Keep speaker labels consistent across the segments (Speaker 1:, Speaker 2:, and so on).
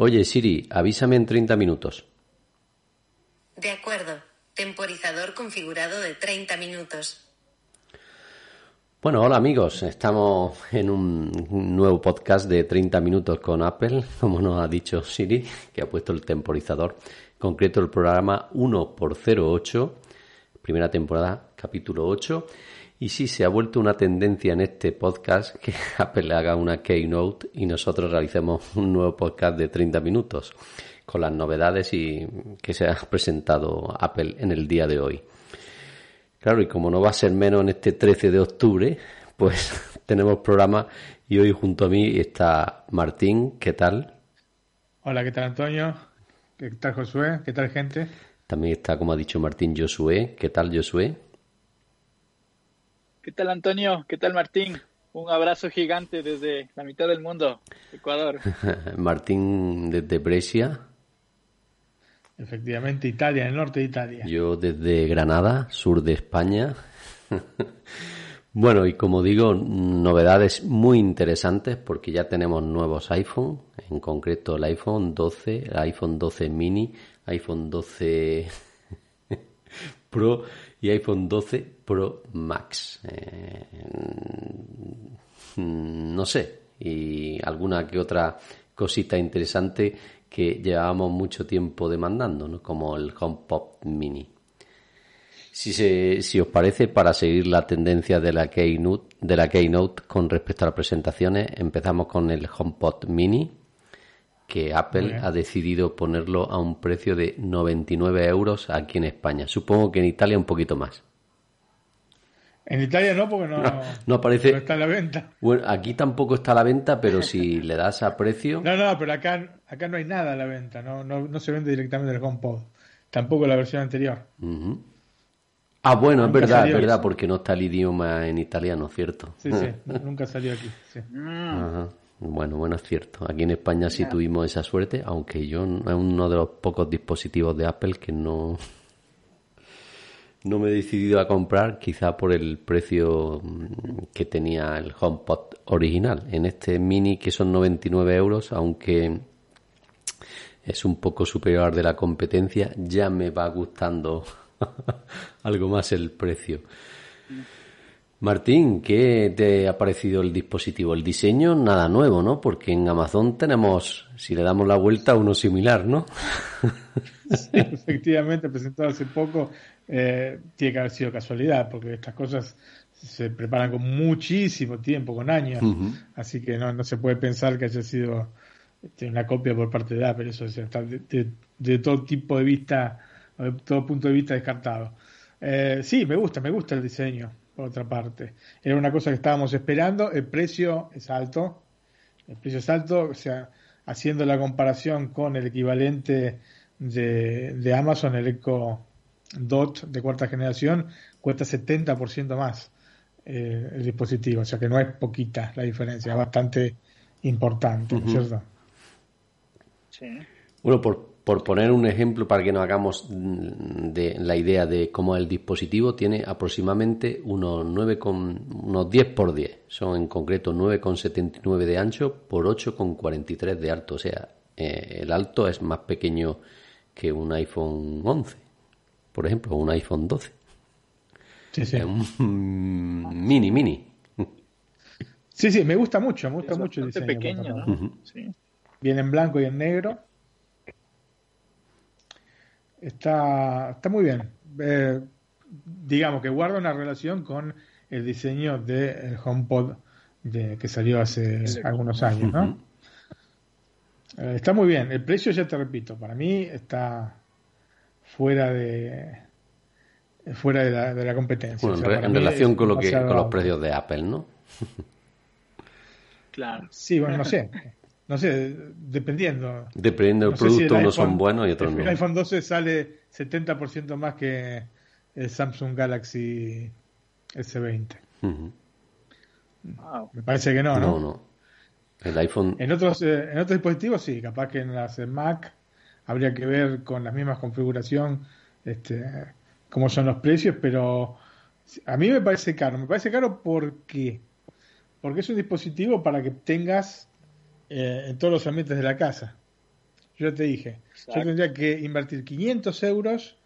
Speaker 1: Oye, Siri, avísame en 30 minutos.
Speaker 2: De acuerdo. Temporizador configurado de 30 minutos.
Speaker 1: Bueno, hola amigos, estamos en un nuevo podcast de 30 minutos con Apple, como nos ha dicho Siri, que ha puesto el temporizador, en concreto el programa 1x08, primera temporada, capítulo 8, y sí, se ha vuelto una tendencia en este podcast que Apple haga una keynote y nosotros realicemos un nuevo podcast de 30 minutos con las novedades y que se ha presentado Apple en el día de hoy. Claro, y como no va a ser menos en este 13 de octubre, pues tenemos programa y hoy junto a mí está Martín, ¿qué tal?
Speaker 3: Hola, ¿qué tal Antonio? ¿Qué tal Josué? ¿Qué tal gente?
Speaker 1: También está, como ha dicho Martín, Josué. ¿Qué tal Josué?
Speaker 4: ¿Qué tal Antonio? ¿Qué tal Martín? Un abrazo gigante desde la mitad del mundo, Ecuador.
Speaker 1: Martín desde Brescia.
Speaker 3: Efectivamente, Italia, el norte de Italia.
Speaker 1: Yo desde Granada, sur de España. bueno, y como digo, novedades muy interesantes porque ya tenemos nuevos iPhone, en concreto el iPhone 12, el iPhone 12 mini, iPhone 12 Pro y iPhone 12 Pro Max. Eh, no sé, y alguna que otra cosita interesante que llevábamos mucho tiempo demandando, ¿no? como el HomePod Mini. Si, se, si os parece, para seguir la tendencia de la, Keynote, de la Keynote con respecto a las presentaciones, empezamos con el HomePod Mini, que Apple ha decidido ponerlo a un precio de 99 euros aquí en España. Supongo que en Italia un poquito más.
Speaker 3: En Italia no, porque no,
Speaker 1: no, aparece,
Speaker 3: está a la venta.
Speaker 1: Bueno, aquí tampoco está a la venta, pero si le das a precio.
Speaker 3: No, no, pero acá, acá no hay nada a la venta, no, no, no se vende directamente el HomePod. Tampoco la versión anterior.
Speaker 1: Ah, bueno, es verdad, es verdad, porque no está el idioma en italiano, ¿cierto?
Speaker 3: Sí, sí, nunca salió aquí. Sí.
Speaker 1: Bueno, bueno, es cierto. Aquí en España sí tuvimos esa suerte, aunque yo es uno de los pocos dispositivos de Apple que no, no me he decidido a comprar, quizá por el precio mm, que tenía el HomePod original. En este mini, que son 99 euros, aunque es un poco superior de la competencia, ya me va gustando algo más el precio. Martín, ¿qué te ha parecido el dispositivo? El diseño, nada nuevo, ¿no? Porque en Amazon tenemos, si le damos la vuelta, uno similar, ¿no?
Speaker 3: Sí, efectivamente, presentado hace poco, eh, tiene que haber sido casualidad, porque estas cosas se preparan con muchísimo tiempo, con años, así que no, no se puede pensar que haya sido este, una copia por parte de Apple, eso está de, todo tipo de vista, de todo punto de vista descartado. Eh, sí, me gusta, me gusta el diseño por otra parte. Era una cosa que estábamos esperando, el precio es alto, el precio es alto, o sea, haciendo la comparación con el equivalente de, de Amazon, el Echo Dot de cuarta generación, cuesta 70% más eh, el dispositivo, o sea que no es poquita la diferencia, es bastante importante, ¿cierto?
Speaker 1: Sí. Bueno, por, por poner un ejemplo para que nos hagamos de la idea de cómo el dispositivo tiene aproximadamente unos 9 con, unos 10 por 10. Son en concreto 9,79 de ancho por 8,43 de alto. O sea, eh, el alto es más pequeño que un iPhone 11, por ejemplo, un iPhone 12.
Speaker 3: Sí, sí.
Speaker 1: Es un mini, mini.
Speaker 3: Sí, sí, me gusta mucho, me gusta mucho el
Speaker 4: diseño. pequeño, ¿no? sí.
Speaker 3: Viene en blanco y en negro está, está muy bien. Eh, digamos que guarda una relación con el diseño del HomePod de, que salió hace algunos años, ¿no? Eh, está muy bien. El precio, ya te repito, para mí está fuera de fuera de la, de la competencia.
Speaker 1: en, relación con, lo que, con los precios de Apple, ¿no?
Speaker 4: claro.
Speaker 3: Sí, bueno, no sé. no sé, dependiendo.
Speaker 1: Dependiendo del producto, unos son buenos y otros no.
Speaker 3: El iPhone 12 sale 70% más que el Samsung Galaxy S20. Me parece que no, ¿no?
Speaker 1: No, no. El iPhone.
Speaker 3: En otros, eh, en otros dispositivos sí, capaz que en las Mac habría que ver con la misma configuración este, cómo son los precios, pero a mí me parece caro. Me parece caro porque, porque es un dispositivo para que tengas eh, en todos los ambientes de la casa. Yo te dije, yo tendría que invertir 500 euros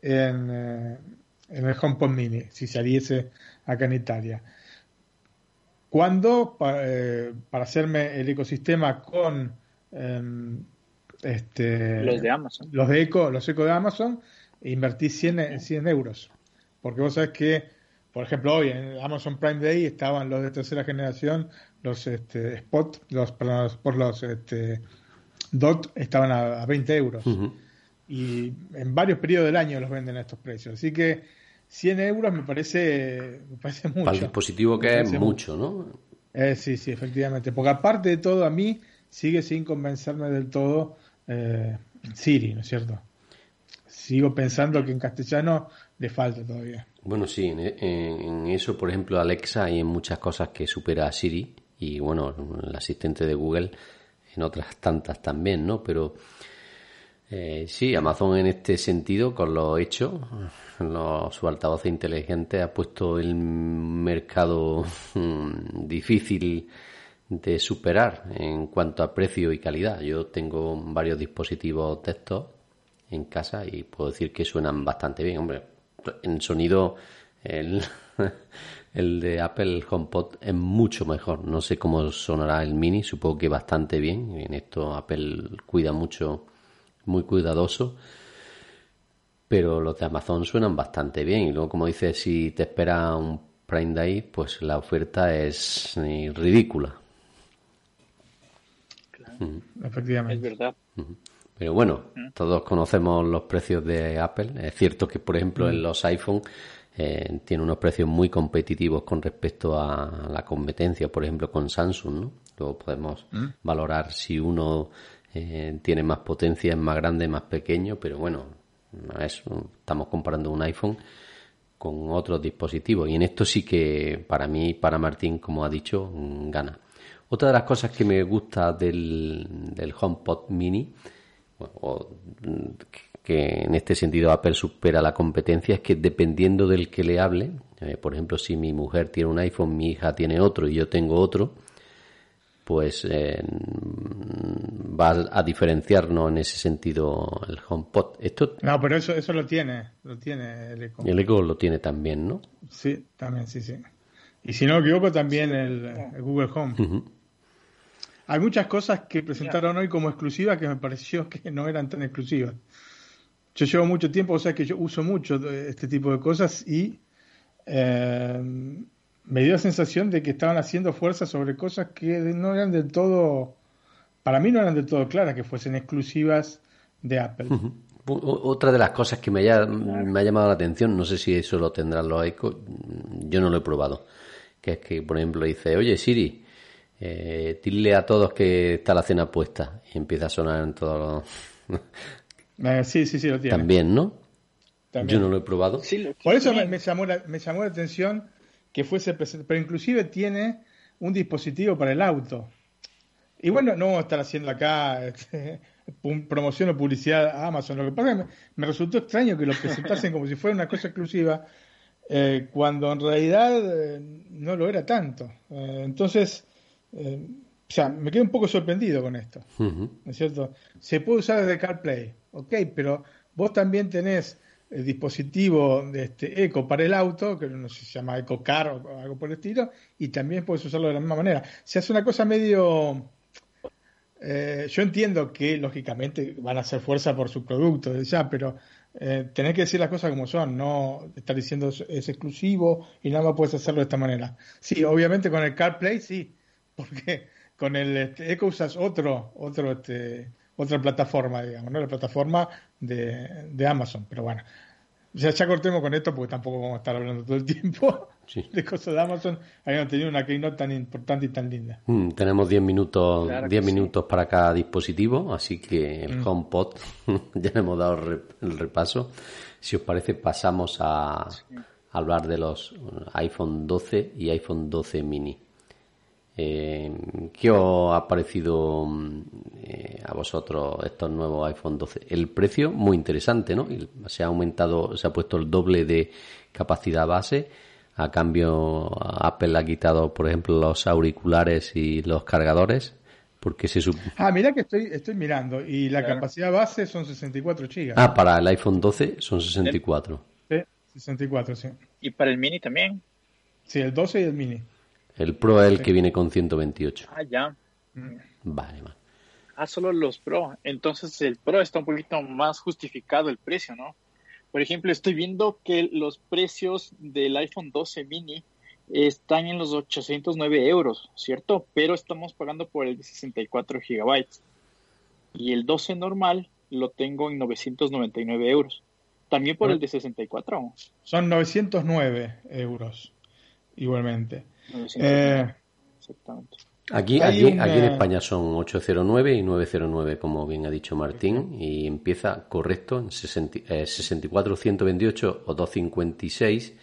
Speaker 3: en, eh, en el HomePod Mini si saliese acá en Italia. Cuando eh, para hacerme el ecosistema con em, este,
Speaker 4: los de Amazon,
Speaker 3: los de Eco, los Eco de Amazon, invertí 100, 100 euros. Porque vos sabés que, por ejemplo, hoy en Amazon Prime Day estaban los de tercera generación, los este, Spot, los, por los, este, DOT estaban a, 20 euros. Y en varios periodos del año los venden a estos precios. Así que 100 euros me parece, me parece mucho.
Speaker 1: Para el dispositivo que es mucho, ¿no?
Speaker 3: Eh, sí, sí, efectivamente. Porque aparte de todo, a mí sigue sin convencerme del todo eh, Siri, ¿no es cierto? Sigo pensando que en castellano le falta todavía.
Speaker 1: Bueno, sí, en, eso, por ejemplo, Alexa hay en muchas cosas que supera a Siri y, bueno, el asistente de Google en otras tantas también, ¿no? Pero eh, sí, Amazon en este sentido, con lo hecho, su altavoz inteligente ha puesto el mercado mm, difícil de superar en cuanto a precio y calidad. Yo tengo varios dispositivos de estos en casa y puedo decir que suenan bastante bien. Hombre, en sonido el, el de Apple HomePod es mucho mejor. No sé cómo sonará el Mini, supongo que bastante bien. En esto Apple cuida mucho, muy cuidadoso. Pero los de Amazon suenan bastante bien. Y luego, como dices, si te espera un Prime Day, pues la oferta es eh, ridícula.
Speaker 3: Efectivamente.
Speaker 4: Es verdad.
Speaker 1: Pero bueno, todos conocemos los precios de Apple. Es cierto que, por ejemplo, en los iPhone eh, tiene unos precios muy competitivos con respecto a la competencia, por ejemplo, con Samsung. ¿no? Luego podemos valorar si uno eh, tiene más potencia, es más grande, más pequeño, pero bueno, estamos comparando un iPhone con otros dispositivos. Y en esto sí que, para mí, para Martín, como ha dicho, gana. Otra de las cosas que me gusta del, del HomePod Mini o, que en este sentido Apple supera la competencia es que dependiendo del que le hable, eh, por ejemplo, si mi mujer tiene un iPhone, mi hija tiene otro y yo tengo otro, pues eh, va a diferenciarnos en ese sentido el HomePod. Esto
Speaker 3: no, pero eso eso lo tiene, lo tiene el Echo.
Speaker 1: El Echo lo tiene también, ¿no?
Speaker 3: Sí, también, sí, sí. Y si no me equivoco, también el, Google Home. Hay muchas cosas que presentaron hoy como exclusivas que me pareció que no eran tan exclusivas. Yo llevo mucho tiempo, o sea que yo uso mucho este tipo de cosas y eh, me dio la sensación de que estaban haciendo fuerza sobre cosas que no eran del todo, para mí no eran del todo claras, que fuesen exclusivas de Apple.
Speaker 1: Otra de las cosas que me, me ha llamado la atención, no sé si eso lo tendrán los iCo, yo no lo he probado, que es que, por ejemplo, dice, oye Siri, eh, dile a todos que está la cena puesta y empieza a sonar en todos
Speaker 3: los... Eh, sí, sí, sí, lo tiene.
Speaker 1: También, ¿no? Yo no lo he probado.
Speaker 3: Por eso me, llamó la, me llamó la atención que fuese presente, pero inclusive tiene un dispositivo para el auto. Y bueno, no vamos a estar haciendo acá este, promoción o publicidad a Amazon. Lo que pasa es que me, resultó extraño que lo presentasen como si fuera una cosa exclusiva, eh, cuando en realidad no lo era tanto. entonces, eh, o sea, me quedo un poco sorprendido con esto. ¿No es cierto? Se puede usar desde CarPlay, ok, pero vos también tenés el dispositivo de este Eco para el auto, que no sé si se llama Eco Car o algo por el estilo, y también puedes usarlo de la misma manera. Se hace una cosa medio. Eh, yo entiendo que lógicamente van a hacer fuerza por su producto, ya, pero eh, tenés que decir las cosas como son, no estar diciendo es exclusivo y nada más puedes hacerlo de esta manera. Sí, obviamente con el CarPlay sí, porque con el este, Echo usas otro, otro, este, otra plataforma, digamos, ¿no? La plataforma de, Amazon, pero bueno. Ya, ya cortemos con esto porque tampoco vamos a estar hablando todo el tiempo. de cosas de Amazon habían tenido una keynote tan importante y tan linda.
Speaker 1: Mm, tenemos 10 minutos, 10 minutos para cada dispositivo, así que el mm. HomePod ya le hemos dado el repaso. Si os parece, pasamos a, hablar de los iPhone 12 y iPhone 12 mini. Eh, ¿Qué os ha parecido mm, eh, a vosotros estos nuevos iPhone 12? El precio, muy interesante, ¿no? Se ha aumentado, se ha puesto el doble de capacidad base a cambio, Apple ha quitado, por ejemplo, los auriculares y los cargadores. Porque se
Speaker 3: Ah, mira que estoy, estoy mirando. Y la capacidad base son 64 GB.
Speaker 1: Ah, para el iPhone 12 son 64.
Speaker 3: Sí, 64, sí.
Speaker 4: ¿Y para el mini también?
Speaker 3: Sí, el 12 y el mini.
Speaker 1: El Pro es el que viene con 128.
Speaker 4: Ah, ya.
Speaker 1: Vale, vale.
Speaker 4: Ah, solo los Pro. Entonces el Pro está un poquito más justificado el precio, ¿no? Por ejemplo, estoy viendo que los precios del iPhone 12 mini están en los 809 euros, ¿cierto? Pero estamos pagando por el de 64 gigabytes. Y el 12 normal lo tengo en 999 euros. También por el de 64.
Speaker 3: Son 909 euros, igualmente. Eh,
Speaker 1: exactamente. Aquí, aquí, en España son 809 y 909, como bien ha dicho Martín, y empieza correcto en 64, 128 eh, o 256,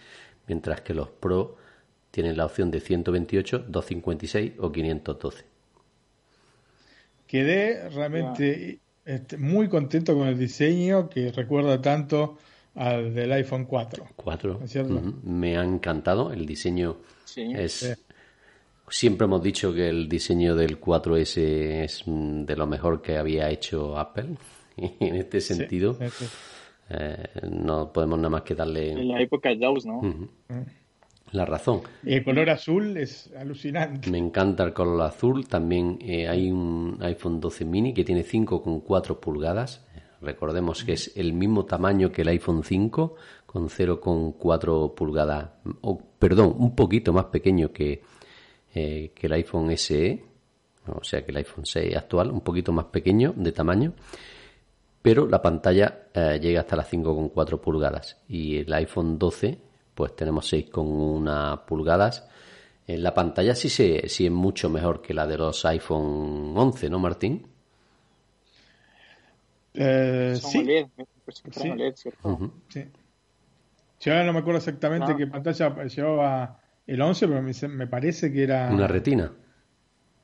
Speaker 1: mientras que los Pro tienen la opción de 128, 256 o 512.
Speaker 3: Quedé realmente este, muy contento con el diseño que recuerda tanto al del iPhone 4.
Speaker 1: 4. Me ha encantado, el diseño es... Siempre hemos dicho que el diseño del 4S es de lo mejor que había hecho Apple. Y en este sentido, eh, no podemos nada más que darle.
Speaker 4: En la época de Jaws, ¿no?
Speaker 1: La razón.
Speaker 3: El color azul es alucinante.
Speaker 1: Me encanta el color azul. También eh, hay un iPhone 12 mini que tiene 5,4 pulgadas. Recordemos que es el mismo tamaño que el iPhone 5, con 0,4 pulgadas. O, perdón, un poquito más pequeño que, eh, que el iPhone SE, o sea que el iPhone 6 actual, un poquito más pequeño de tamaño, pero la pantalla eh, llega hasta las 5,4 pulgadas y el iPhone 12 pues tenemos 6,1 pulgadas. En la pantalla sí, se, sí es mucho mejor que la de los iPhone 11, ¿no, Martín?
Speaker 3: Eh, sí. sí. Yo ahora no me acuerdo exactamente qué pantalla llevaba el 11, pero me, parece que era...
Speaker 1: Una retina.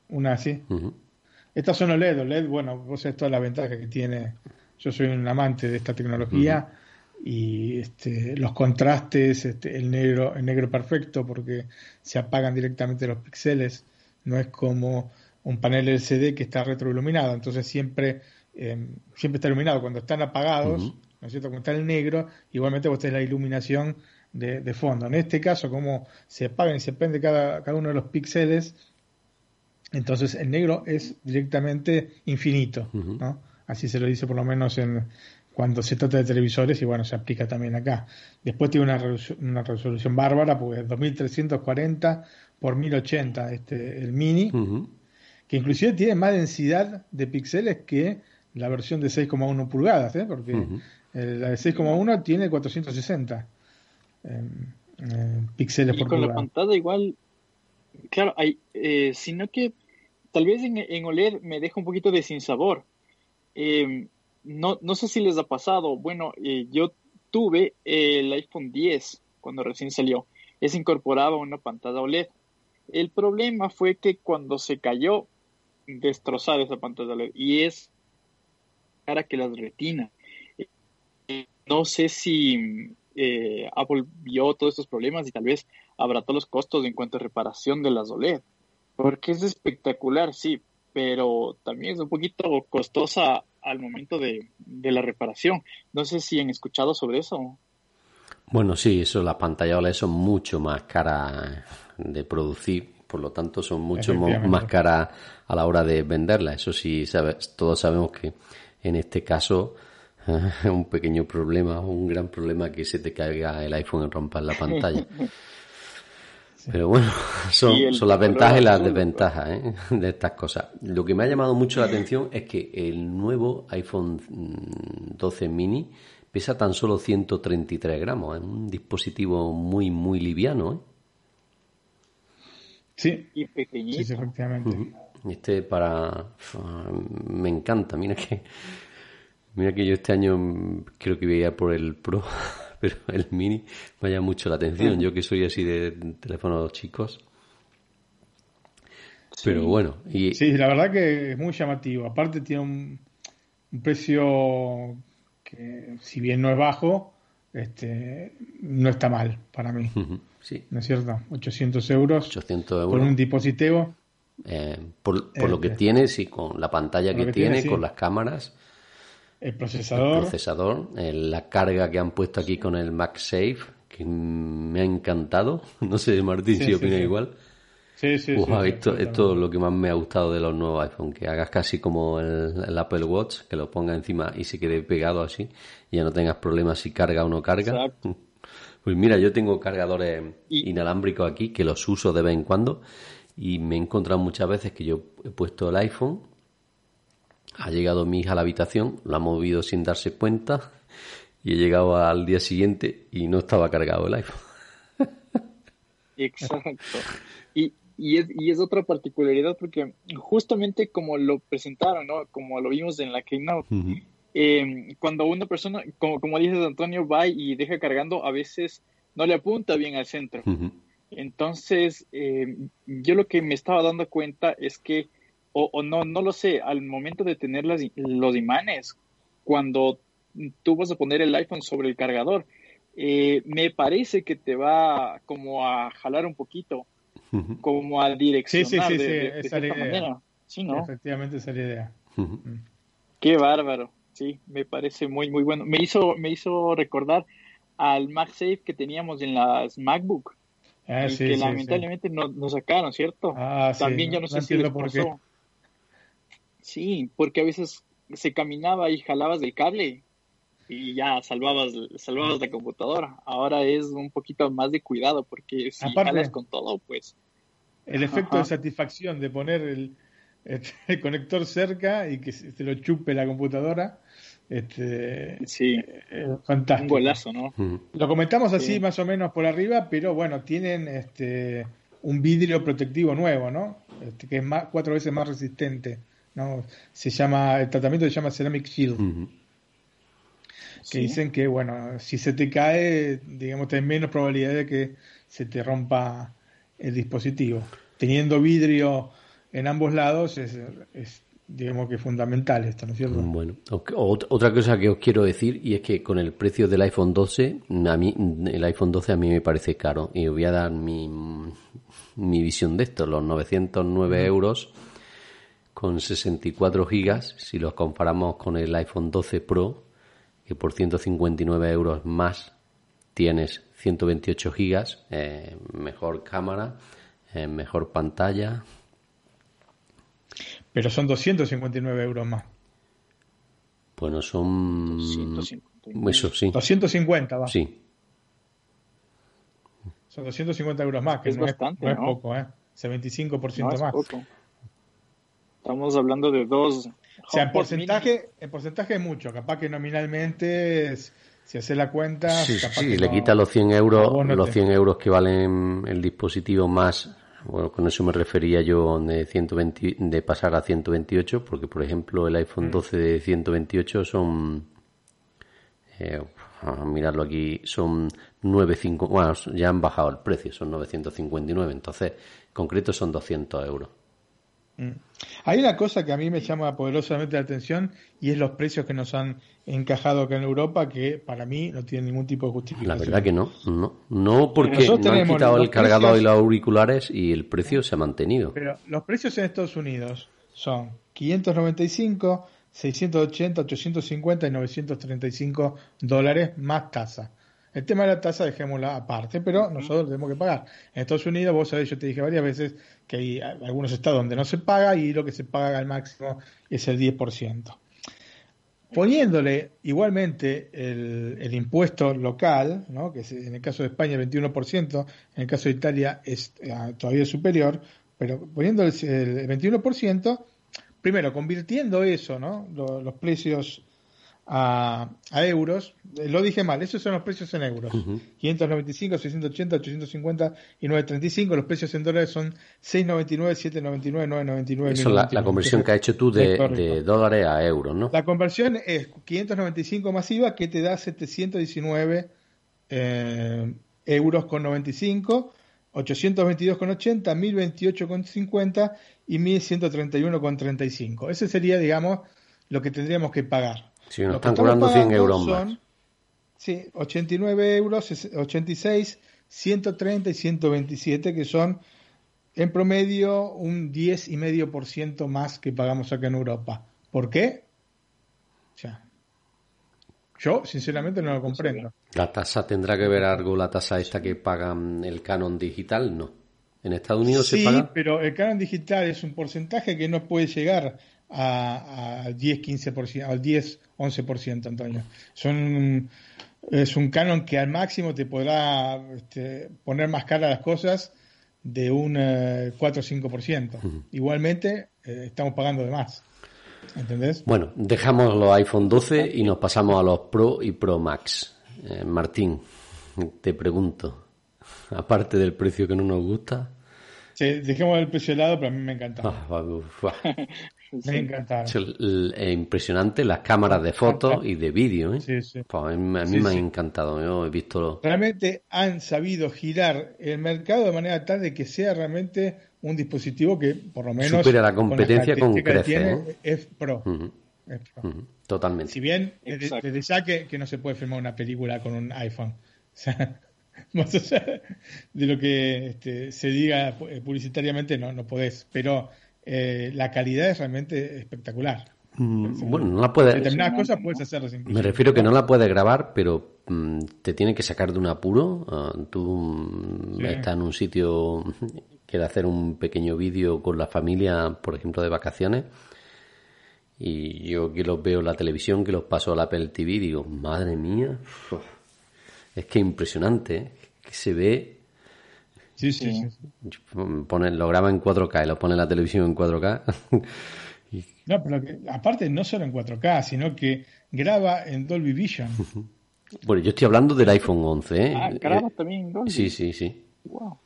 Speaker 3: Una así. Estas son OLED. OLED, bueno, vos sabés toda la ventaja que tiene. Yo soy un amante de esta tecnología y este, los contrastes, este, el negro, el negro perfecto, porque se apagan directamente los píxeles. No es como un panel LCD que está retroiluminado, entonces siempre, em, siempre está iluminado. Cuando están apagados, ¿no es cierto? Cuando está el negro, igualmente vos tenés la iluminación de, fondo. En este caso, como se apaga y se prende cada, cada uno de los píxeles, entonces el negro es directamente infinito, ¿no? Así se lo dice por lo menos en cuando se trata de televisores y bueno, se aplica también acá. Después tiene una, resolución, una resolución bárbara, porque es 2340 por 1080 este, el mini, que inclusive tiene más densidad de píxeles que la versión de 6,1 pulgadas, ¿eh? porque la de 6,1 tiene 460 píxeles
Speaker 4: y con la pantalla igual, claro, hay, eh, sino que tal vez en, OLED me deja un poquito de sinsabor. Eh, no, no sé si les ha pasado. Bueno, eh, yo tuve el iPhone 10 cuando recién salió. Es incorporado una pantalla OLED. El problema fue que cuando se cayó, destrozar esa pantalla OLED. Y es cara que las retina. No sé si eh, Apple vio todos estos problemas y tal vez habrá todos los costos en cuanto a reparación de las OLED. Porque es espectacular, sí, pero también es un poquito costosa al momento de, la reparación. No sé si han escuchado sobre eso.
Speaker 1: Bueno, sí, eso, las pantallas OLED son mucho más caras de producir, por lo tanto son mucho más caras a la hora de venderlas. Eso sí, todos sabemos que en este caso un pequeño problema, un gran problema que se te caiga el iPhone y rompa la pantalla. Pero bueno, son, son las ventajas y las desventajas ¿eh? de estas cosas. Lo que me ha llamado mucho la atención es que el nuevo iPhone 12 mini pesa tan solo 133 gramos. Es un dispositivo muy, muy liviano. ¿eh?
Speaker 3: Sí.
Speaker 4: Y pequeñito. Sí,
Speaker 3: efectivamente.
Speaker 1: Este para... Me encanta, mira que... Mira que yo este año creo que voy a por el Pro, pero el Mini me llama mucho la atención. Yo que soy así de teléfonos chicos. Pero bueno. Y...
Speaker 3: Sí, la verdad que es muy llamativo. Aparte tiene un, precio que, si bien no es bajo, este, no está mal para mí.
Speaker 1: Sí.
Speaker 3: ¿No es cierto? 800 euros.
Speaker 1: 800 euros.
Speaker 3: Por un dispositivo.
Speaker 1: Eh, por, lo que este. tiene, sí, con la pantalla que, tiene, con las cámaras.
Speaker 3: El procesador.
Speaker 1: El procesador, eh, la carga que han puesto aquí con el MagSafe, que me ha encantado. No sé, Martín, si opina igual.
Speaker 3: Sí, sí,
Speaker 1: esto, esto es lo que más me ha gustado de los nuevos iPhone, que hagas casi como el, Apple Watch, que lo ponga encima y se quede pegado así, y ya no tengas problemas si carga o no carga. Pues mira, yo tengo cargadores inalámbricos aquí que los uso de vez en cuando y me he encontrado muchas veces que yo he puesto el iPhone, ha llegado mi hija a la habitación, lo ha movido sin darse cuenta y he llegado al día siguiente y no estaba cargado el iPhone.
Speaker 4: Exacto. Y, y, es, y es otra particularidad porque justamente como lo presentaron, ¿no? como lo vimos en la Keynote, eh, cuando una persona, como, como dices Antonio, va y deja cargando, a veces no le apunta bien al centro. Entonces, eh, yo lo que me estaba dando cuenta es que, o, no, no lo sé, al momento de tener las, los imanes, cuando tú vas a poner el iPhone sobre el cargador, eh, me parece que te va como a jalar un poquito, como a direccionar sí, sí, sí, de, esa manera. Sí, ¿no?
Speaker 3: Efectivamente, esa es la idea.
Speaker 4: Qué bárbaro. Sí, me parece muy, muy bueno. Me hizo, me hizo recordar al MagSafe que teníamos en las MacBook. Ah, y que lamentablemente nos, nos, sacaron, ¿cierto?
Speaker 3: Ah,
Speaker 4: También yo no, sé si les pasó. Sí, porque a veces se caminaba y jalabas del cable y ya salvabas, salvabas la computadora. Ahora es un poquito más de cuidado porque si jalas con todo, pues...
Speaker 3: El efecto de satisfacción de poner el, el, conector cerca y que se lo chupe la computadora este,
Speaker 4: sí,
Speaker 3: eh, fantástico.
Speaker 4: Un golazo, ¿no?
Speaker 3: Lo comentamos así más o menos por arriba, pero bueno, tienen este, un vidrio protectivo nuevo, ¿no? Este, que es más, cuatro veces más resistente, ¿no? Se llama, el tratamiento se llama Ceramic Shield. Que dicen que, bueno, si se te cae, digamos, hay menos probabilidad de que se te rompa el dispositivo. Teniendo vidrio en ambos lados es, es digamos que fundamental esto, ¿no es cierto?
Speaker 1: Bueno, otra cosa que os quiero decir y es que con el precio del iPhone 12, a mí, el iPhone 12 a mí me parece caro y os voy a dar mi, mi visión de esto, los 909 euros con 64 gigas, si los comparamos con el iPhone 12 Pro, que por 159 euros más tienes 128 gigas, eh, mejor cámara, eh, mejor pantalla,
Speaker 3: pero son 259 euros más.
Speaker 1: Bueno, son. 250. Eso sí.
Speaker 3: 250, va.
Speaker 1: Sí.
Speaker 3: Son 250 euros más, que es no, bastante, es, no, es poco, ¿eh? Ese 25% más. Poco.
Speaker 4: Estamos hablando de dos.
Speaker 3: O sea, en porcentaje, en porcentaje es mucho. Capaz que nominalmente, si hace la cuenta.
Speaker 1: Sí, sí, le quita los 100 euros, los 100 euros que valen el dispositivo más bueno, con eso me refería yo de, 120, de pasar a 128, porque por ejemplo el iPhone 12 mm. de 128 son, eh, a mirarlo aquí, son 9,5, bueno, ya han bajado el precio, son 959, entonces en concreto son 200 euros.
Speaker 3: Mm. Hay una cosa que a mí me llama poderosamente la atención y es los precios que nos han encajado acá en Europa que para mí no tienen ningún tipo de justificación.
Speaker 1: La verdad que no, no, no porque no han quitado el cargador y los auriculares y el precio se ha mantenido.
Speaker 3: Pero los precios en Estados Unidos son 595, 680, 850 y 935 dólares más tasa. El tema de la tasa dejémosla aparte, pero nosotros tenemos que pagar. En Estados Unidos, vos sabés, yo te dije varias veces que hay algunos estados donde no se paga y lo que se paga al máximo es el 10%. Poniéndole igualmente el, impuesto local, ¿no? que en el caso de España el 21%, en el caso de Italia es eh, todavía superior, pero poniéndole el, 21%, primero convirtiendo eso, ¿no? los precios a, euros, eh, lo dije mal, esos son los precios en euros. 595, 680, 850 y 935. Los precios en dólares son 699, 799, 999.
Speaker 1: Eso es la, conversión que has hecho tú de, dólares a euros, ¿no?
Speaker 3: La conversión es 595 masiva que te da 719 eh, euros con 95. 822,80, 1028,50 y 1131,35. Ese sería, digamos, lo que tendríamos que pagar.
Speaker 1: Si nos están cobrando 100 euros
Speaker 3: más. Sí, 89 euros, 86, 130 y 127, que son en promedio un 10,5% más que pagamos acá en Europa. ¿Por qué? yo sinceramente no lo comprendo.
Speaker 1: ¿La tasa tendrá que ver algo, la tasa esta que pagan el canon digital? No. ¿En Estados Unidos se paga?
Speaker 3: Sí, pero el canon digital es un porcentaje que no puede llegar a, 10, 15%, al 10, 11%, Antonio. Son, es un canon que al máximo te podrá este, poner más cara las cosas de un 4 eh, o 5%. Igualmente, eh, estamos pagando de más. ¿Entendés?
Speaker 1: Bueno, dejamos los iPhone 12 y nos pasamos a los Pro y Pro Max. Eh, Martín, te pregunto, aparte del precio que no nos gusta.
Speaker 3: Sí, dejemos el precio helado, pero a mí me encanta. Ah, me encanta.
Speaker 1: Es impresionante las cámaras de fotos y de vídeo. ¿eh? Sí, sí. Pues a mí, me ha encantado. Yo he visto.
Speaker 3: Realmente han sabido girar el mercado de manera tal de que sea realmente un dispositivo que, por lo menos.
Speaker 1: Supera la competencia con, crece.
Speaker 3: Es pro.
Speaker 1: Totalmente.
Speaker 3: Si bien, desde, ya que, no se puede filmar una película con un iPhone. más allá de lo que este, se diga publicitariamente, no, no podés. Pero eh, la calidad es realmente espectacular.
Speaker 1: Mm, bueno, no la puede.
Speaker 3: Determinadas cosas puedes hacerlas
Speaker 1: Me refiero que no la puedes grabar, pero mm, te tiene que sacar de un apuro. Ah, tú mm, estás en un sitio, quieres hacer un pequeño vídeo con la familia, por ejemplo, de vacaciones. Y yo que los veo en la televisión, que los paso a la Apple TV, digo, madre mía, es que impresionante, ¿eh? que se ve
Speaker 3: Sí, sí,
Speaker 1: lo graba en 4K y lo pone en la televisión en 4K.
Speaker 3: No, pero aparte no solo en 4K, sino que graba en Dolby Vision.
Speaker 1: Bueno, yo estoy hablando del iPhone 11, ¿eh?
Speaker 4: Ah, graba también en Dolby.
Speaker 1: Sí, sí, sí. Wow.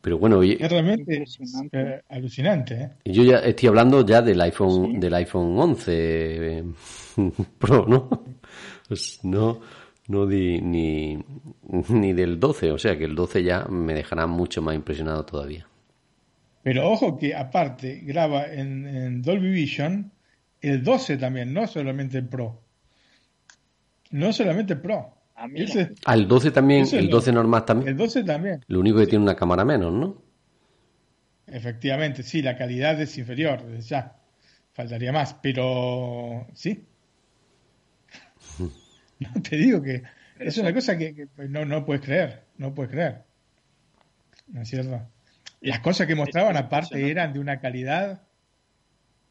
Speaker 1: Pero bueno,
Speaker 3: es realmente eh, alucinante, ¿eh?
Speaker 1: Yo ya estoy hablando ya del iPhone del iPhone 11 eh, Pro, ¿no? Pues no no di ni, ni del 12, o sea que el 12 ya me dejará mucho más impresionado todavía.
Speaker 3: Pero ojo que aparte graba en, Dolby Vision el 12 también, no solamente el Pro. No solamente el Pro.
Speaker 1: Ah, ah el 12 también, el 12 normal también.
Speaker 3: El 12 también.
Speaker 1: Lo único que tiene una cámara menos, ¿no?
Speaker 3: Efectivamente, sí, la calidad es inferior, ya. Faltaría más, pero sí. No, te digo que es una cosa que, no, no puedes creer, no puedes creer. ¿No es cierto? Las cosas que mostraban aparte eran de una calidad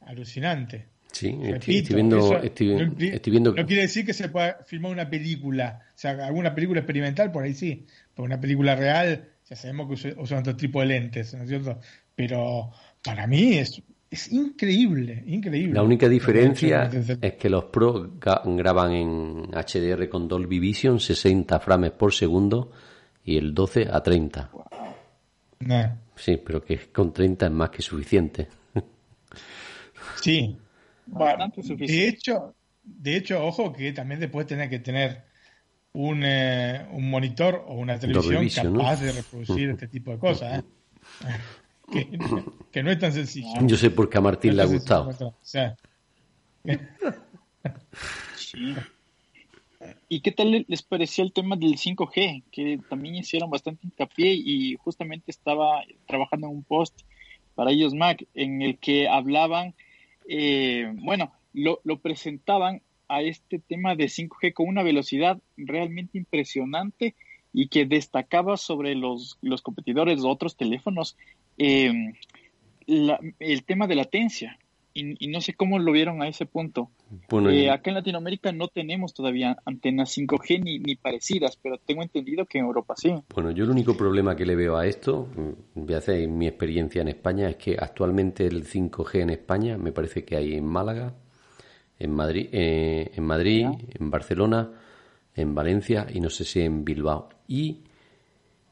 Speaker 3: alucinante.
Speaker 1: Sí, estoy, viendo, no,
Speaker 3: quiere decir que se pueda filmar una película, o sea, alguna película experimental por ahí sí, pero una película real ya sabemos que usan otro tipo de lentes, ¿no es cierto? Pero para mí es es increíble, increíble.
Speaker 1: La única diferencia es que los Pro graban en HDR con Dolby Vision 60 frames por segundo y el 12 a 30. Sí, pero que con 30 es más que suficiente.
Speaker 3: Sí. de hecho, de hecho, ojo que también después tener que tener un, eh, un monitor o una televisión capaz de reproducir este tipo de cosas. ¿eh? Que, no es tan sencillo.
Speaker 1: Yo sé por qué a Martín le ha gustado.
Speaker 4: ¿Y qué tal les pareció el tema del 5G? Que también hicieron bastante hincapié y justamente estaba trabajando en un post para ellos Mac en el que hablaban, eh, bueno, lo, lo presentaban a este tema de 5G con una velocidad realmente impresionante y que destacaba sobre los, los competidores de otros teléfonos eh, el tema de latencia. Y, no sé cómo lo vieron a ese punto. Eh, acá en Latinoamérica no tenemos todavía antenas 5G ni, ni, parecidas, pero tengo entendido que en Europa sí.
Speaker 1: Bueno, yo el único problema que le veo a esto, mm, voy a hacer mi experiencia en España, es que actualmente el 5G en España me parece que hay en Málaga, en Madrid, eh, en Madrid, en Barcelona, en Valencia y no sé si en Bilbao. Y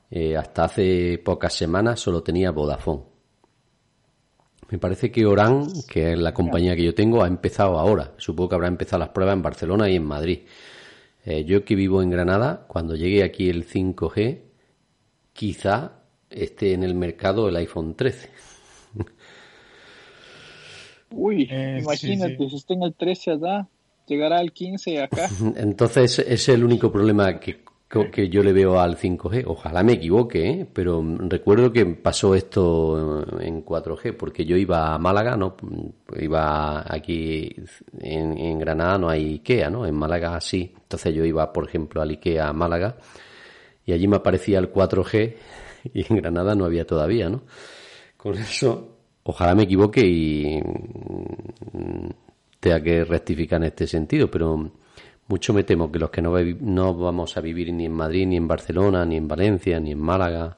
Speaker 1: eh, hasta hace pocas semanas solo tenía Vodafone. Me parece que Oran, que es la compañía que yo tengo, ha empezado ahora. Supongo que habrá empezado las pruebas en Barcelona y en Madrid. Eh, yo que vivo en Granada, cuando llegue aquí el 5G, quizá esté en el mercado el iPhone 13.
Speaker 4: Uy, eh, imagínate, si está en el 13 allá, llegará al 15 acá.
Speaker 1: Entonces, ese es el único problema que, que yo le veo al 5G. Ojalá me equivoque, ¿eh? pero recuerdo que pasó esto en 4G, porque yo iba a Málaga, no iba aquí en, en Granada no hay IKEA, ¿no? En Málaga sí. Entonces yo iba, por ejemplo, al IKEA a Málaga y allí me aparecía el 4G y en Granada no había todavía, ¿no? Con eso, ojalá me equivoque y mm, tenga que rectificar en este sentido, pero mucho me temo que los que no, no vamos a vivir ni en Madrid, ni en Barcelona, ni en Valencia, ni en Málaga,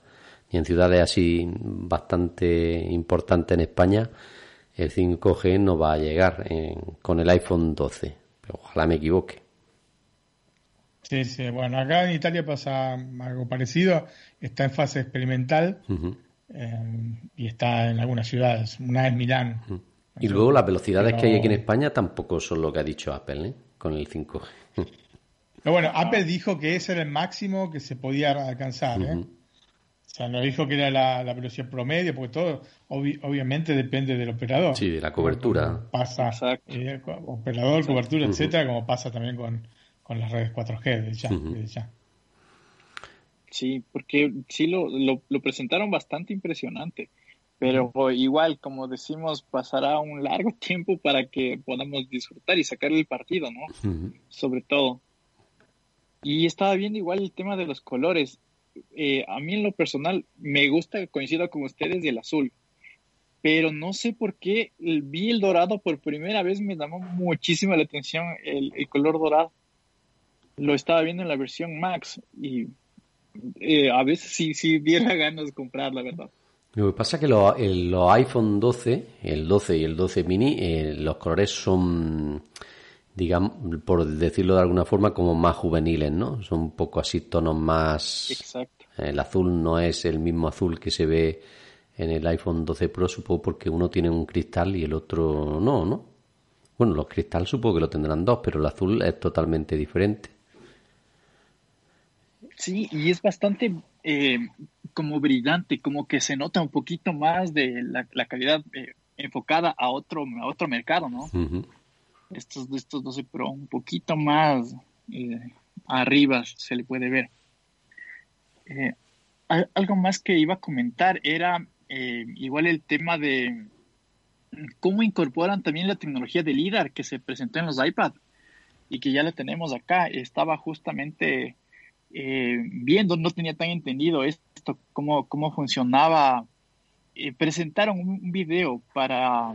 Speaker 1: ni en ciudades así bastante importantes en España, el 5G no va a llegar con el iPhone 12. Pero ojalá me equivoque.
Speaker 3: Sí, sí, bueno, acá en Italia pasa algo parecido, está en fase experimental eh, y está en algunas ciudades, una es Milán.
Speaker 1: Y luego las velocidades que hay aquí en España tampoco son lo que ha dicho Apple, ¿eh? con el 5G.
Speaker 3: Pero bueno, Apple dijo que ese era el máximo que se podía alcanzar. ¿eh? O sea, no dijo que era la, velocidad promedio, porque todo obviamente depende del operador.
Speaker 1: Sí, de la cobertura.
Speaker 3: pasa, eh, operador, cobertura, etcétera, como pasa también con, con las redes 4G ya, ya.
Speaker 4: Sí, porque sí lo, lo presentaron bastante impresionante pero igual, como decimos, pasará un largo tiempo para que podamos disfrutar y sacar el partido, ¿no? Sobre todo. Y estaba viendo igual el tema de los colores. Eh, a mí en lo personal me gusta, coincido con ustedes, el azul. Pero no sé por qué vi el dorado por primera vez, me llamó muchísimo la atención el, color dorado. Lo estaba viendo en la versión Max y eh, a veces sí, sí diera ganas de comprar, la verdad.
Speaker 1: Lo que pasa es que los, iPhone 12, el 12 y el 12 mini, eh, los colores son, digamos, por decirlo de alguna forma, como más juveniles, ¿no? Son un poco así tonos más...
Speaker 4: Exacto.
Speaker 1: El azul no es el mismo azul que se ve en el iPhone 12 Pro, supongo porque uno tiene un cristal y el otro no, ¿no? Bueno, los cristal supongo que lo tendrán dos, pero el azul es totalmente diferente.
Speaker 4: Sí, y es bastante eh, como brillante, como que se nota un poquito más de la, calidad eh, enfocada a otro, a otro mercado, ¿no? Estos, estos 12 Pro, un poquito más eh, arriba se le puede ver. Eh, algo más que iba a comentar era igual el tema de cómo incorporan también la tecnología de LIDAR que se presentó en los iPad y que ya la tenemos acá. Estaba justamente viendo, no tenía tan entendido esto cómo, cómo funcionaba. Eh, presentaron un video para,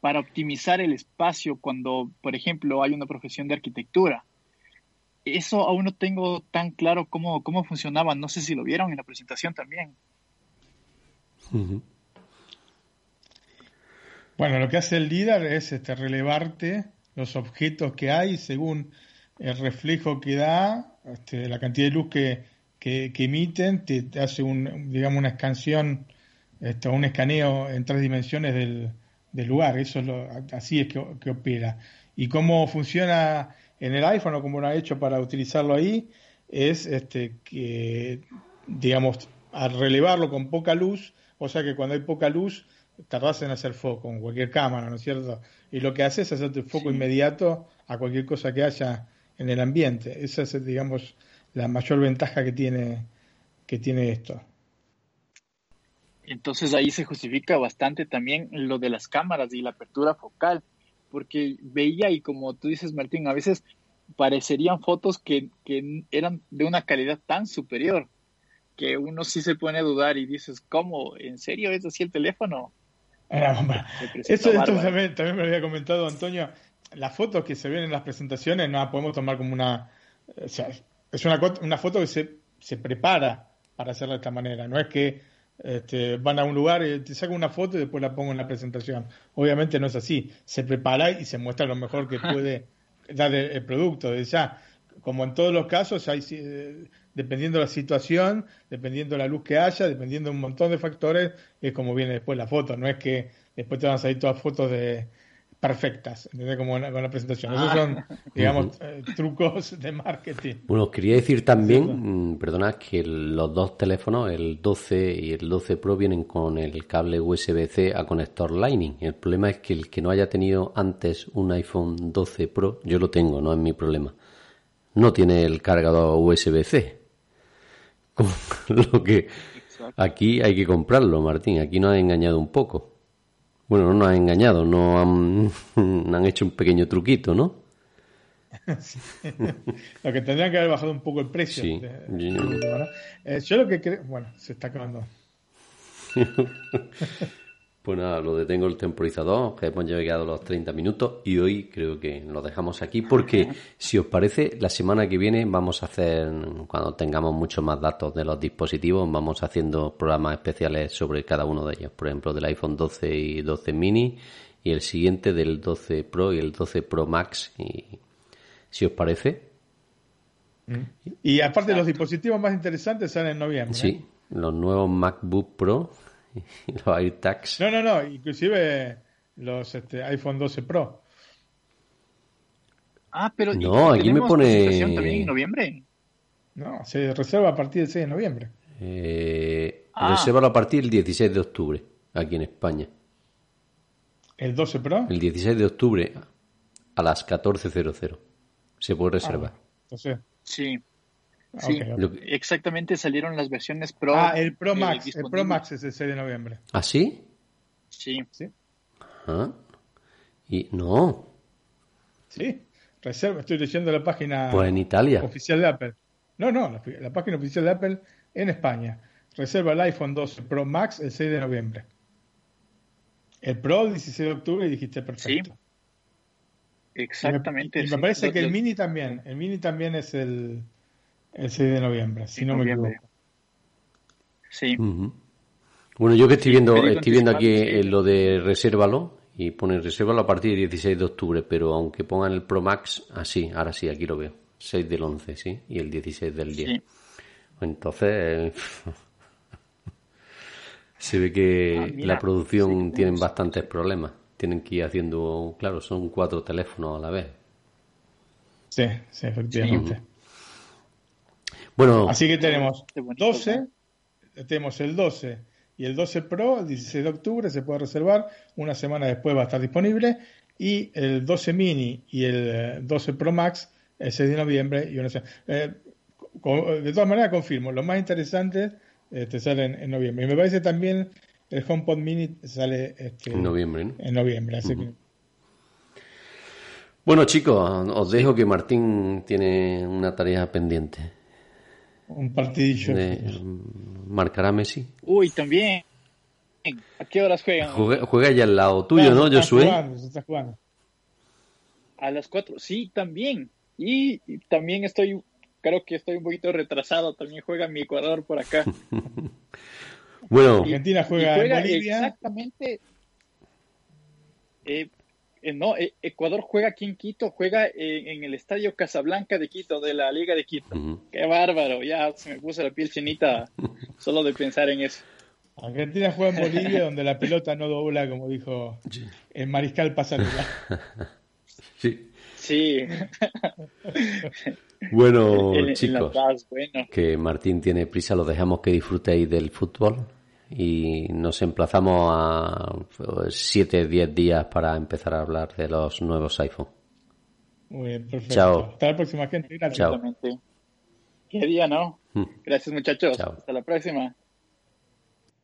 Speaker 4: para optimizar el espacio cuando, por ejemplo, hay una profesión de arquitectura. Eso aún no tengo tan claro cómo, cómo funcionaba. No sé si lo vieron en la presentación también.
Speaker 3: Bueno, lo que hace el líder es este, relevarte los objetos que hay según el reflejo que da, este, la cantidad de luz que, que, emiten, te, hace un, digamos, una escansión, esto, un escaneo en tres dimensiones del, lugar. Eso es lo, así es que, opera. Y cómo funciona en el iPhone o cómo lo ha hecho para utilizarlo ahí, es este, que, digamos, al relevarlo con poca luz, o sea que cuando hay poca luz, tardas en hacer foco, con cualquier cámara, ¿no es cierto? Y lo que hace es hacerte foco inmediato a cualquier cosa que haya en el ambiente. Esa es, digamos, la mayor ventaja que tiene, que tiene esto.
Speaker 4: Entonces ahí se justifica bastante también lo de las cámaras y la apertura focal, porque veía y como tú dices Martín, a veces parecerían fotos que, eran de una calidad tan superior que uno sí se pone a dudar y dices, ¿cómo? ¿En serio es así el teléfono?
Speaker 3: Eso también, también, me había comentado Antonio. Las fotos que se ven en las presentaciones no las podemos tomar como una es una, una foto que se, se prepara para hacerla de esta manera. No es que este, van a un lugar, y te saco una foto y después la pongo en la presentación. Obviamente no es así. Se prepara y se muestra lo mejor que puede dar el, producto. De ya, como en todos los casos, hay, eh, dependiendo de la situación, dependiendo de la luz que haya, dependiendo de un montón de factores, es como viene después la foto. No es que después te van a salir todas fotos de perfectas, Como con la presentación. Esos son, ah. digamos, eh, trucos de marketing.
Speaker 1: Bueno, quería decir también, mm, perdona, que los dos teléfonos, el 12 y el 12 Pro, vienen con el cable USB-C a conector Lightning. El problema es que el que no haya tenido antes un iPhone 12 Pro, yo lo tengo, no es mi problema, no tiene el cargador USB-C. Lo que aquí hay que comprarlo, Martín. Aquí nos ha engañado un poco. Bueno, no nos han engañado, no han, han hecho un pequeño truquito, ¿no?
Speaker 3: lo que tendrían que haber bajado un poco el precio. Sí. Eh, yo lo que creo. Bueno, se está acabando.
Speaker 1: Pues nada, lo detengo el temporizador, que hemos llegado a los 30 minutos y hoy creo que lo dejamos aquí porque, si os parece, la semana que viene vamos a hacer, cuando tengamos muchos más datos de los dispositivos, vamos haciendo programas especiales sobre cada uno de ellos. Por ejemplo, del iPhone 12 y 12 mini y el siguiente del 12 Pro y el 12 Pro Max. Y, si os parece.
Speaker 3: Y aparte, los dispositivos más interesantes salen en noviembre.
Speaker 1: Sí, ¿eh? los nuevos MacBook Pro los AirTags.
Speaker 3: No, no, no, inclusive los este, iPhone 12 Pro.
Speaker 4: Ah, pero
Speaker 1: no, aquí me pone
Speaker 4: también en noviembre.
Speaker 3: No, se reserva a partir del 6 de noviembre.
Speaker 1: Eh, ah. Reserva a partir del 16 de octubre, aquí en España.
Speaker 3: ¿El 12 Pro?
Speaker 1: El 16 de octubre a las 14.00. Se puede reservar.
Speaker 3: Ah,
Speaker 4: Sí. Sí, exactamente salieron las versiones Pro.
Speaker 3: Ah, el Pro Max, el Pro Max es el 6 de noviembre.
Speaker 1: ¿Ah, sí?
Speaker 4: Sí.
Speaker 3: Sí.
Speaker 1: Ah. Y no.
Speaker 3: Sí, reserva, estoy leyendo la página
Speaker 1: pues en Italia.
Speaker 3: oficial de Apple. No, no, la, página oficial de Apple en España. Reserva el iPhone 12 Pro Max el 6 de noviembre. El Pro el 16 de octubre y dijiste perfecto. Sí.
Speaker 4: Exactamente.
Speaker 3: Y me, parece que el Mini también. El Mini también es el el 6 de noviembre, si no me equivoco.
Speaker 4: Sí.
Speaker 1: Bueno, yo que estoy viendo, estoy viendo aquí lo de resérvalo y pone resérvalo a partir del 16 de octubre, pero aunque pongan el Pro Max, así, ahora sí, aquí lo veo. 6 del 11, ¿sí? Y el 16 del 10. Entonces, se ve que ah, la producción tienen bastantes problemas. Tienen que ir haciendo, claro, son cuatro teléfonos a la vez.
Speaker 3: Sí, sí, efectivamente.
Speaker 1: Bueno,
Speaker 3: así que tenemos 12, tenemos el 12 y el 12 Pro, el 16 de octubre se puede reservar, una semana después va a estar disponible, y el 12 mini y el 12 Pro Max el 6 de noviembre y una eh, de todas maneras confirmo, los más interesantes este, salen en noviembre. Y me parece también el HomePod mini sale este,
Speaker 1: en noviembre.
Speaker 3: En noviembre, así que...
Speaker 1: Bueno chicos, os dejo que Martín tiene una tarea pendiente
Speaker 3: un partidillo.
Speaker 1: ¿Marcará Messi?
Speaker 4: Uy, también. ¿A qué horas juegan?
Speaker 1: Juega, ya al lado tuyo, ¿no, Josué?
Speaker 4: A las cuatro, sí, también. Y, también estoy, creo que estoy un poquito retrasado. También juega mi Ecuador por acá.
Speaker 1: bueno,
Speaker 3: Argentina juega, en Bolivia.
Speaker 4: Exactamente. Eh, eh, no, eh, Ecuador juega aquí en Quito, juega en el Estadio Casablanca de Quito, de la Liga de Quito. Qué bárbaro, ya se me puso la piel chinita solo de pensar en eso.
Speaker 3: Argentina juega en Bolivia, donde la pelota no dobla, como dijo el mariscal Pasarela.
Speaker 1: Sí.
Speaker 4: Sí.
Speaker 1: bueno, chicos, que Martín tiene prisa, lo dejamos que disfrutéis del fútbol y nos emplazamos a 7, 10 días para empezar a hablar de los nuevos iPhone.
Speaker 3: Muy bien, perfecto.
Speaker 1: Chao.
Speaker 3: Hasta la próxima, gente.
Speaker 4: Gracias. Chao. ¿Qué día, no? Hmm. Gracias, muchachos. Hasta la próxima.